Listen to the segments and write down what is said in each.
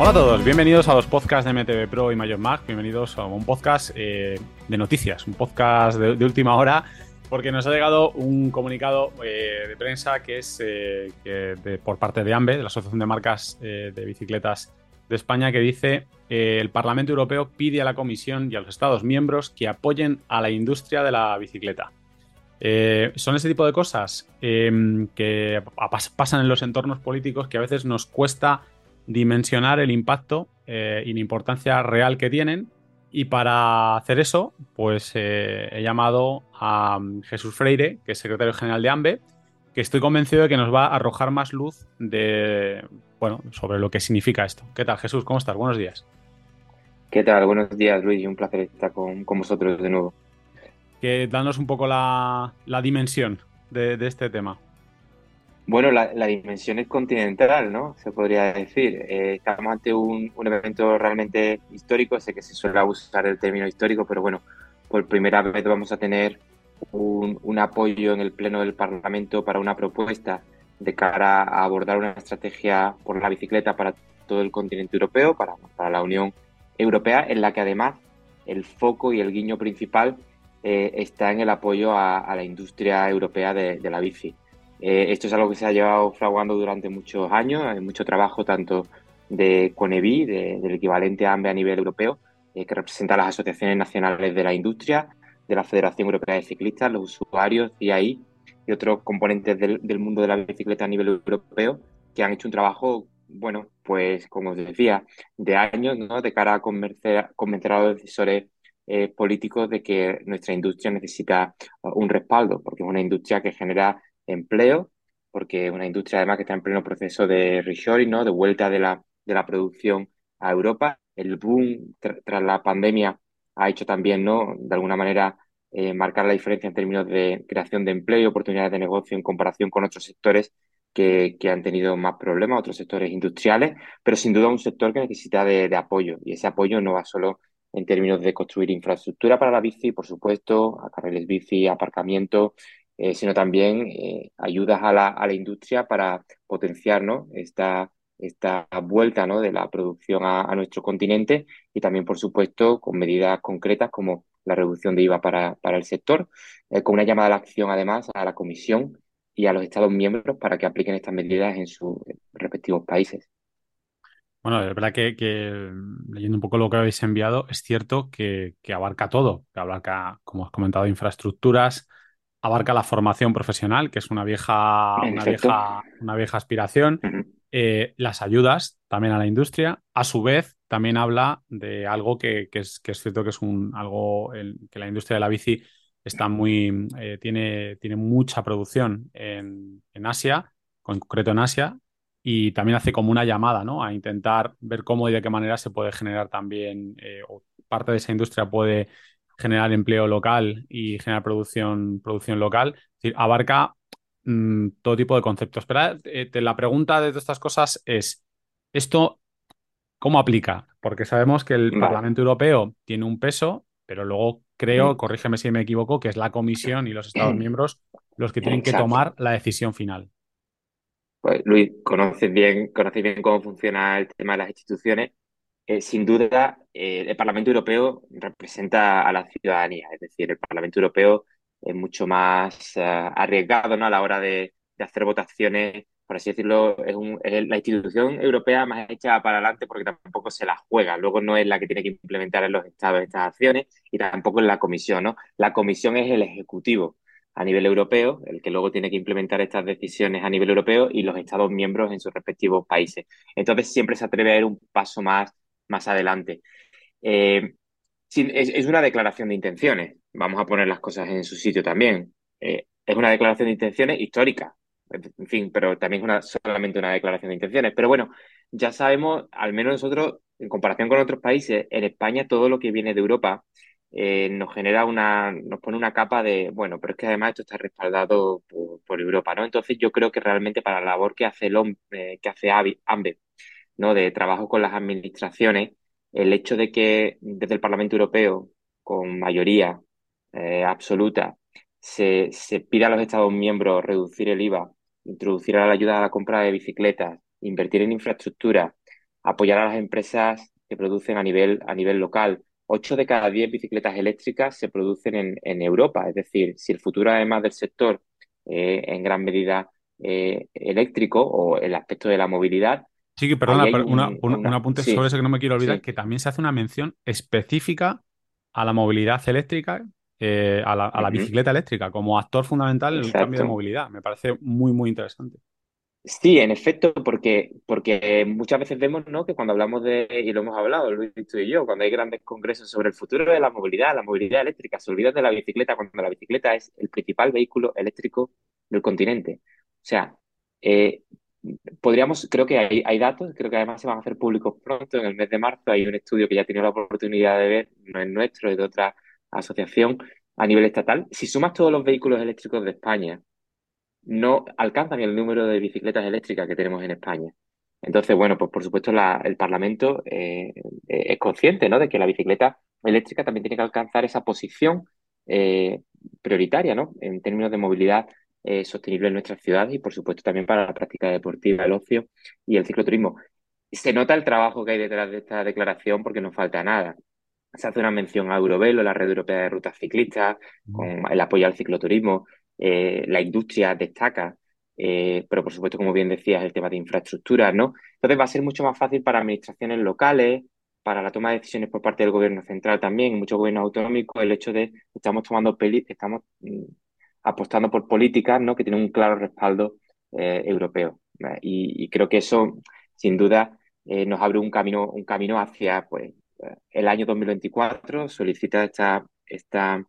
Hola a todos, bienvenidos a los podcasts de MTV Pro y Mayor Mag. Bienvenidos a un podcast eh, de noticias, un podcast de, última hora, porque nos ha llegado un comunicado eh, de prensa que es eh, por parte de AMBE, de la Asociación de Marcas de Bicicletas de España, que dice el Parlamento Europeo pide a la Comisión y a los Estados miembros que apoyen a la industria de la bicicleta. son ese tipo de cosas que pasan en los entornos políticos que a veces nos cuesta dimensionar el impacto eh, y la importancia real que tienen. Y para hacer eso, pues eh, he llamado a mm, Jesús Freire, que es secretario general de AMBE, que estoy convencido de que nos va a arrojar más luz de, bueno, sobre lo que significa esto. ¿Qué tal, Jesús? ¿Cómo estás? Buenos días. ¿Qué tal? Buenos días, Luis. Un placer estar con, vosotros de nuevo. Que danos un poco la, dimensión de este tema. Bueno, la, dimensión es continental, ¿no? Se podría decir. Eh, estamos ante un, evento realmente histórico. Sé que se suele usar el término histórico, pero bueno, por primera vez vamos a tener un, apoyo en el Pleno del Parlamento para una propuesta de cara a abordar una estrategia por la bicicleta para todo el continente europeo, para, la Unión Europea, en la que además el foco y el guiño principal eh, está en el apoyo a, la industria europea de la bici. Eh, esto es algo que se ha llevado fraguando durante muchos años, hay mucho trabajo tanto de CONEBI, del equivalente a AMBE a nivel europeo, eh, que representa a las asociaciones nacionales de la industria, de la Federación Europea de Ciclistas, los usuarios, CIAI y otros componentes del, mundo de la bicicleta a nivel europeo, que han hecho un trabajo, bueno, pues como os decía, de años, ¿no? De cara a convencer, a los decisores eh, políticos de que nuestra industria necesita un respaldo, porque es una industria que genera empleo, porque es una industria además que está en pleno proceso de reshoring, ¿no? de vuelta de la, de la producción a Europa. El boom tras la pandemia ha hecho también, ¿no? de alguna manera, eh, marcar la diferencia en términos de creación de empleo y oportunidades de negocio en comparación con otros sectores que, que, han tenido más problemas, otros sectores industriales, pero sin duda un sector que necesita de, de, apoyo. Y ese apoyo no va solo en términos de construir infraestructura para la bici, por supuesto, a carriles bici, aparcamiento, eh, sino también eh, ayudas a la, a la, industria para potenciar ¿no? esta, esta vuelta ¿no? de la producción a, nuestro continente y también, por supuesto, con medidas concretas como la reducción de IVA para, para el sector, eh, con una llamada a la acción además a la Comisión y a los Estados miembros para que apliquen estas medidas en sus respectivos países. Bueno, es verdad que, leyendo un poco lo que habéis enviado, es cierto que, que abarca todo, que abarca, como has comentado, infraestructuras, abarca la formación profesional, que es una vieja, una vieja, una vieja aspiración, eh, las ayudas también a la industria. A su vez, también habla de algo que, es, que es, cierto que es un, algo que la industria de la bici está muy, eh, tiene, tiene mucha producción en, Asia, en concreto en Asia, y también hace como una llamada ¿no? a intentar ver cómo y de qué manera se puede generar también, eh, o parte de esa industria puede generar empleo local y generar producción, producción local. Es decir, abarca mm, todo tipo de conceptos. Pero eh, la pregunta de todas estas cosas es, ¿esto cómo aplica? Porque sabemos que el Parlamento Europeo tiene un peso, pero luego creo, mm. corrígeme si me equivoco, que es la Comisión y los Estados miembros los que tienen que tomar la decisión final. Pues Luis, conoces bien, conoces bien cómo funciona el tema de las instituciones eh, sin duda, eh, el Parlamento Europeo representa a la ciudadanía, es decir, el Parlamento Europeo es mucho más eh, arriesgado ¿no? a la hora de, hacer votaciones, por así decirlo, es, la institución europea más hecha para adelante porque tampoco se la juega, luego no es la que tiene que implementar en los estados estas acciones y tampoco es la comisión, ¿no? La comisión es el ejecutivo a nivel europeo, el que luego tiene que implementar estas decisiones a nivel europeo y los Estados miembros en sus respectivos países. Entonces siempre se atreve a ir un paso más, más adelante. Eh, es, una declaración de intenciones, vamos a poner las cosas en su sitio también. Eh, es una declaración de intenciones histórica, en fin, pero también es una, solamente una declaración de intenciones. Pero bueno, ya sabemos, al menos nosotros, en comparación con otros países, en España todo lo que viene de Europa eh, nos genera una, nos pone una capa de, bueno, pero es que además esto está respaldado por, Europa, ¿no? Entonces yo creo que realmente para la labor que hace el eh, que hace AMBE, ¿no? De trabajo con las administraciones, el hecho de que desde el Parlamento Europeo, con mayoría eh, absoluta, se, se pida a los Estados miembros reducir el IVA, introducir la ayuda a la compra de bicicletas, invertir en infraestructura, apoyar a las empresas que producen a nivel, a nivel local, 8 de cada 10 bicicletas eléctricas se producen en, Europa. Es decir, si el futuro, además del sector, eh, en gran medida eh, eléctrico o el aspecto de la movilidad. Sí, que perdona, un, apunte sobre eso que no me quiero olvidar, que también se hace una mención específica a la movilidad eléctrica, eh, a, la, bicicleta eléctrica, como actor fundamental en el cambio de movilidad. Me parece muy, muy interesante. Sí, en efecto, porque, porque muchas veces vemos ¿no? que cuando hablamos de, y lo hemos hablado, Luis tú y yo, cuando hay grandes congresos sobre el futuro de la movilidad, la movilidad eléctrica, se olvidan de la bicicleta cuando la bicicleta es el principal vehículo eléctrico del continente. O sea, eh, podríamos, creo que hay, datos, creo que además se van a hacer públicos pronto, en el mes de marzo hay un estudio que ya he tenido la oportunidad de ver, no es nuestro, es de otra asociación a nivel estatal. Si sumas todos los vehículos eléctricos de España, no alcanzan el número de bicicletas eléctricas que tenemos en España. Entonces, bueno, pues por supuesto el Parlamento eh, es consciente ¿no? de que la bicicleta eléctrica también tiene que alcanzar esa posición eh, prioritaria ¿no? en términos de movilidad sostenible en nuestras ciudades y, por supuesto, también para la práctica deportiva, el ocio y el cicloturismo. Se nota el trabajo que hay detrás de esta declaración porque no falta nada. Se hace una mención a Eurovelo, la Red Europea de Rutas Ciclistas, con el apoyo al cicloturismo, eh, la industria destaca, eh, pero por supuesto, como bien decías, el tema de infraestructuras, ¿no? Entonces va a ser mucho más fácil para administraciones locales, para la toma de decisiones por parte del gobierno central también, muchos gobiernos autonómicos, el hecho de que estamos tomando peli, estamos mm, apostando por políticas, ¿no? Que tienen un claro respaldo eh, europeo. Y, creo que eso, sin duda, nos abre un camino, un camino hacia, pues, el año 2024 solicita esta, esta,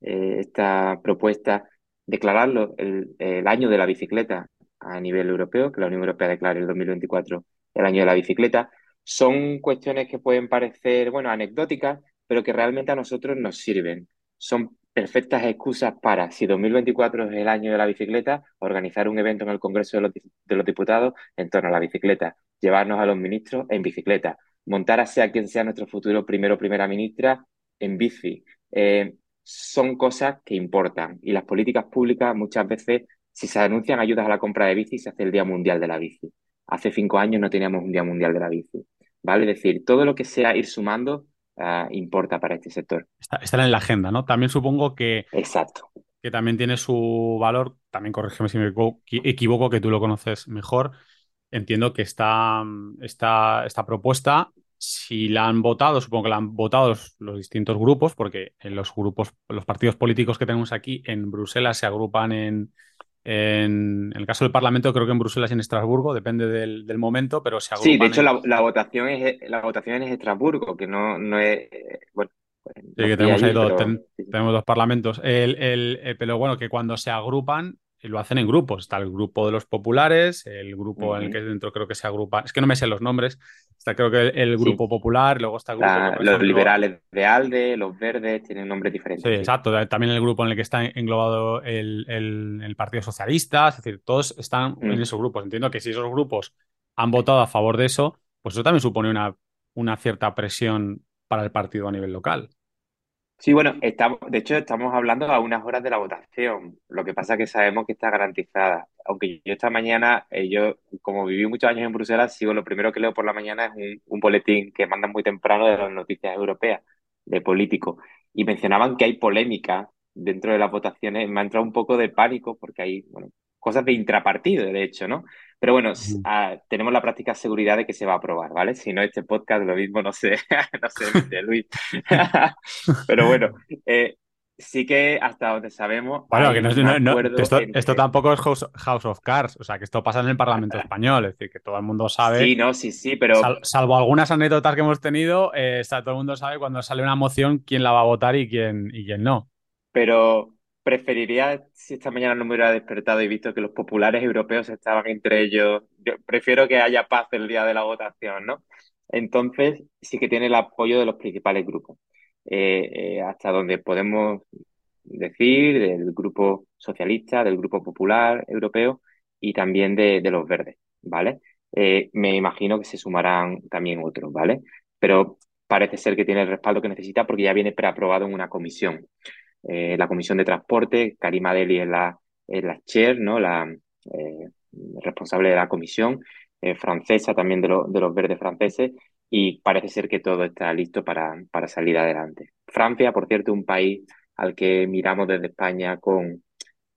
esta propuesta declararlo el, año de la bicicleta a nivel europeo, que la Unión Europea declare el 2024 el año de la bicicleta, son cuestiones que pueden parecer, bueno, anecdóticas, pero que realmente a nosotros nos sirven. Son perfectas excusas para, si 2024 es el año de la bicicleta, organizar un evento en el Congreso de los, Diputados en torno a la bicicleta, llevarnos a los ministros en bicicleta, montar a sea quien sea nuestro futuro primero o primera ministra en bici, eh, son cosas que importan y las políticas públicas muchas veces, si se anuncian ayudas a la compra de bici, se hace el Día Mundial de la Bici. Hace cinco años no teníamos un Día Mundial de la Bici. ¿Vale? Es decir, todo lo que sea ir sumando ah, importa para este sector. Está, en la agenda, ¿no? También supongo que. Exacto. Que también tiene su valor, también corrígeme si me equivoco, que tú lo conoces mejor. Entiendo que esta, esta, esta propuesta si la han votado, supongo que la han votado los, distintos grupos, porque en los grupos, los partidos políticos que tenemos aquí en Bruselas se agrupan en, en, el caso del Parlamento, creo que en Bruselas y en Estrasburgo, depende del, momento, pero se agrupan. Sí, de hecho, la, votación es, la votación es Estrasburgo, que no, no es. Bueno, pues, sí, que tenemos ahí dos, tenemos dos parlamentos. El, el, eh, pero bueno, que cuando se agrupan, lo hacen en grupos. Está el grupo de los populares, el grupo en el que dentro creo que se agrupa, es que no me sé los nombres, está creo que el, grupo popular, luego está el grupo... los liberales de ALDE, los verdes, tienen nombres diferentes. Sí, exacto. También el grupo en el que está englobado el, Partido Socialista, es decir, todos están en esos grupos. Entiendo que si esos grupos han votado a favor de eso, pues eso también supone una, una cierta presión para el partido a nivel local. Sí, bueno, estamos, de hecho estamos hablando a unas horas de la votación. Lo que pasa es que sabemos que está garantizada. Aunque yo esta mañana, eh, yo como viví muchos años en Bruselas, sigo lo primero que leo por la mañana es un, boletín que mandan muy temprano de las noticias europeas, de políticos. Y mencionaban que hay polémica dentro de las votaciones. Me ha entrado un poco de pánico porque hay, bueno, cosas de intrapartido, de hecho, ¿no? Pero bueno, ah, tenemos la práctica seguridad de que se va a aprobar, ¿vale? Si no, este podcast lo mismo no sé, no sé, Luis. Pero bueno, eh, sí que hasta donde sabemos. Bueno, que no, esto, tampoco es House, of Cards, o sea, que esto pasa en el Parlamento Español, es decir, que todo el mundo sabe. Sí, no, sí, sí, pero. salvo algunas anécdotas que hemos tenido, eh, todo el mundo sabe cuando sale una moción quién la va a votar y quién, y quién no. Pero preferiría, si esta mañana no me hubiera despertado y visto que los populares europeos estaban entre ellos, yo prefiero que haya paz el día de la votación, ¿no? Entonces, sí que tiene el apoyo de los principales grupos. Eh, eh, hasta donde podemos decir, del grupo socialista, del grupo popular europeo y también de, los verdes, ¿vale? Eh, me imagino que se sumarán también otros, ¿vale? Pero parece ser que tiene el respaldo que necesita porque ya viene preaprobado en una comisión. La comisión de transporte, Karima Deli es la, es la chair, ¿no? La responsable de la comisión, francesa también de, de los verdes franceses, y parece ser que todo está listo para, para salir adelante. Francia, por cierto, un país al que miramos desde España con,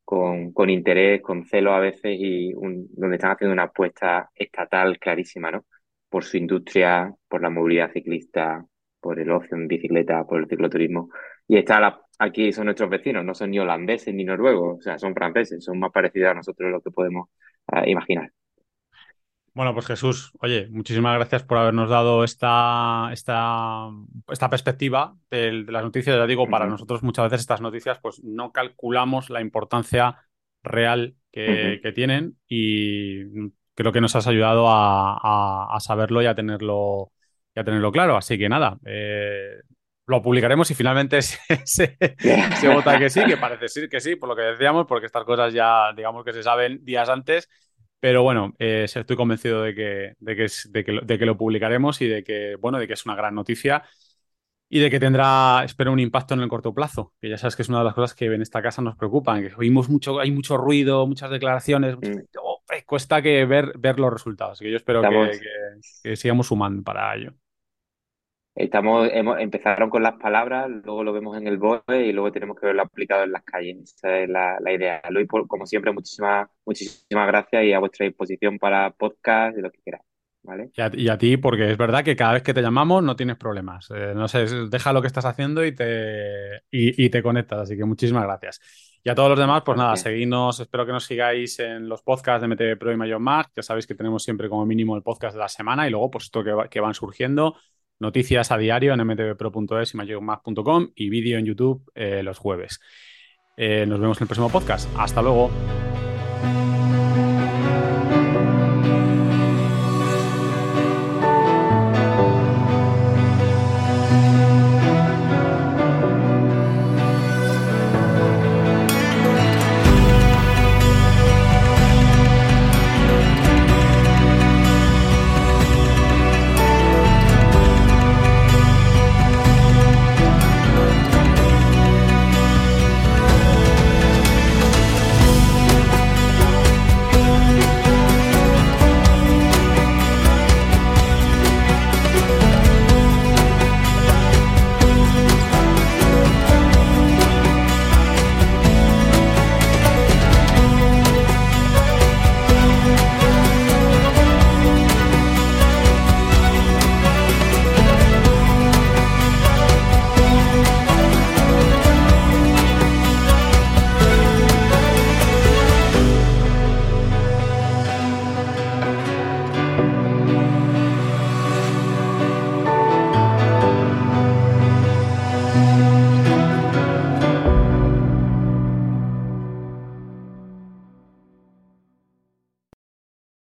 con, con interés, con celo a veces y donde están haciendo una apuesta estatal clarísima, ¿no? Por su industria, por la movilidad ciclista, por el ocio en bicicleta, por el cicloturismo. Y está aquí son nuestros vecinos, no son ni holandeses ni noruegos, o sea, son franceses, son más parecidos a nosotros de lo que podemos eh, imaginar. Bueno, pues Jesús, oye, muchísimas gracias por habernos dado esta, esta, esta perspectiva de, las noticias. Ya digo, para nosotros muchas veces estas noticias pues no calculamos la importancia real que, tienen y creo que nos has ayudado a, saberlo y a tenerlo, y a tenerlo claro. Así que nada, eh, lo publicaremos y finalmente se, vota que sí, que parece ser que sí, por lo que decíamos, porque estas cosas ya digamos que se saben días antes pero bueno, eh, estoy convencido de que, de, que, de, que, de que lo publicaremos y de que, bueno, de que es una gran noticia y de que tendrá, espero, un impacto en el corto plazo, que ya sabes que es una de las cosas que en esta casa nos preocupan, que oímos mucho, hay mucho ruido, muchas declaraciones, mm. oh, cuesta que ver, ver los resultados, así que yo espero que, que, sigamos sumando para ello. Estamos, hemos, empezaron con las palabras, luego lo vemos en el BOE y luego tenemos que verlo aplicado en las calles. Esa es la, la idea. Luis, como siempre, muchísimas, muchísimas gracias y a vuestra disposición para podcast y lo que queráis. ¿Vale? Y, a, ti, porque es verdad que cada vez que te llamamos no tienes problemas. Eh, no sé, deja lo que estás haciendo y te, y, te conectas. Así que muchísimas gracias. Y a todos los demás, pues nada, seguidnos, espero que nos sigáis en los podcasts de MTV Pro y Mayor Mac. Ya sabéis que tenemos siempre como mínimo el podcast de la semana y luego pues esto que, que van surgiendo noticias a diario en mtvpro.es y mayogmac.com y vídeo en YouTube eh, los jueves. Eh, nos vemos en el próximo podcast. Hasta luego.